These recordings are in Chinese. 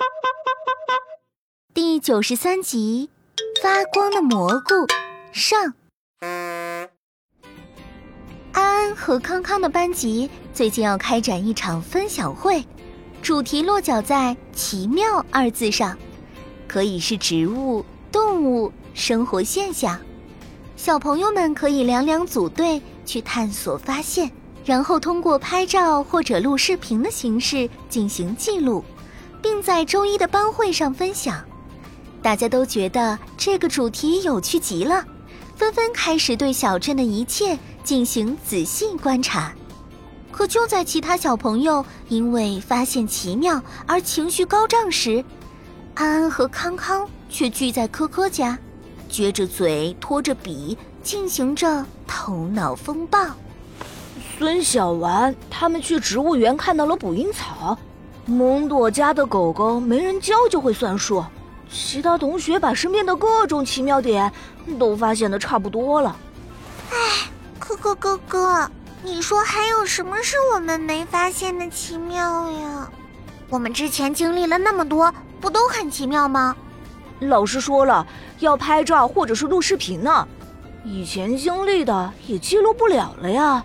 第九十三集，发光的蘑菇上。安安和康康的班级最近要开展一场分享会，主题落脚在“奇妙”二字上，可以是植物、动物、生活现象。小朋友们可以两两组队去探索发现，然后通过拍照或者录视频的形式进行记录，并在周一的班会上分享。大家都觉得这个主题有趣极了，纷纷开始对小镇的一切进行仔细观察。可就在其他小朋友因为发现奇妙而情绪高涨时，安安和康康却聚在科科家，撅着嘴，拖着笔，进行着头脑风暴。孙小丸他们去植物园看到了捕蝇草，蒙朵家的狗狗没人教就会算数。其他同学把身边的各种奇妙点都发现的差不多了。哎，可可哥哥，你说还有什么是我们没发现的奇妙呀？我们之前经历了那么多，不都很奇妙吗？老师说了，要拍照或者是录视频呢。以前经历的也记录不了了呀。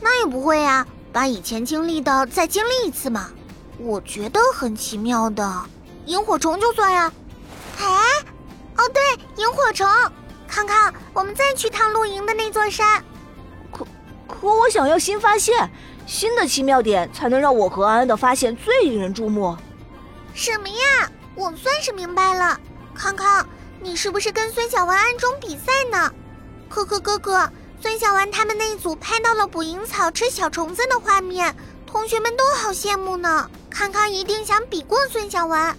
那也不会呀，把以前经历的再经历一次嘛。我觉得很奇妙的。萤火虫就算呀，哎，哦对，萤火虫，康康，我们再去趟露营的那座山。可可我想要新发现，新的奇妙点才能让我和安安的发现最引人注目。什么呀？我算是明白了，康康，你是不是跟孙小丸暗中比赛呢？可可哥哥，孙小丸他们那一组拍到了捕蝇草吃小虫子的画面，同学们都好羡慕呢。康康一定想比过孙小丸。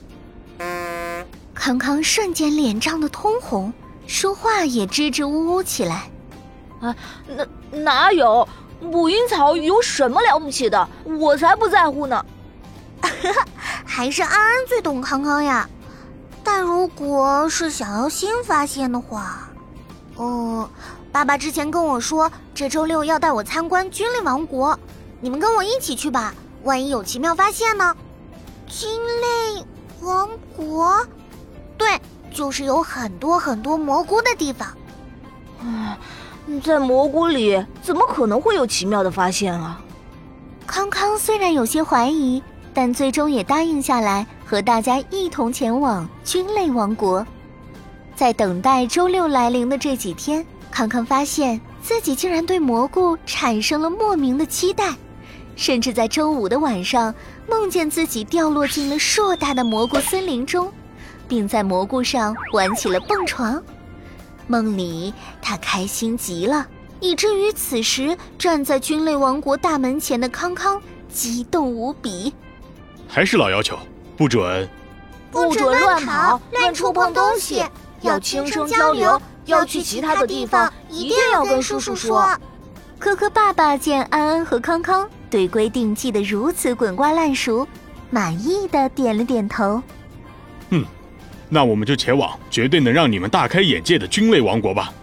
康康瞬间脸涨得通红，说话也支支吾吾起来。啊，哪哪有？捕蝇草有什么了不起的？我才不在乎呢！还是安安最懂康康呀。但如果是想要新发现的话，哦，爸爸之前跟我说，这周六要带我参观菌类王国，你们跟我一起去吧，万一有奇妙发现呢？菌类。王国，对，就是有很多很多蘑菇的地方。唉，在蘑菇里怎么可能会有奇妙的发现啊？康康虽然有些怀疑，但最终也答应下来，和大家一同前往菌类王国。在等待周六来临的这几天，康康发现自己竟然对蘑菇产生了莫名的期待。甚至在周五的晚上，梦见自己掉落进了硕大的蘑菇森林中，并在蘑菇上玩起了蹦床。梦里他开心极了，以至于此时站在菌类王国大门前的康康激动无比。还是老要求，不准，不准乱跑、乱触碰东西，要轻声交流。要去其他的地方，一定要跟叔叔说。科科爸爸见安安和康康。对规定记得如此滚瓜烂熟，满意的点了点头。嗯，那我们就前往绝对能让你们大开眼界的菌类王国吧。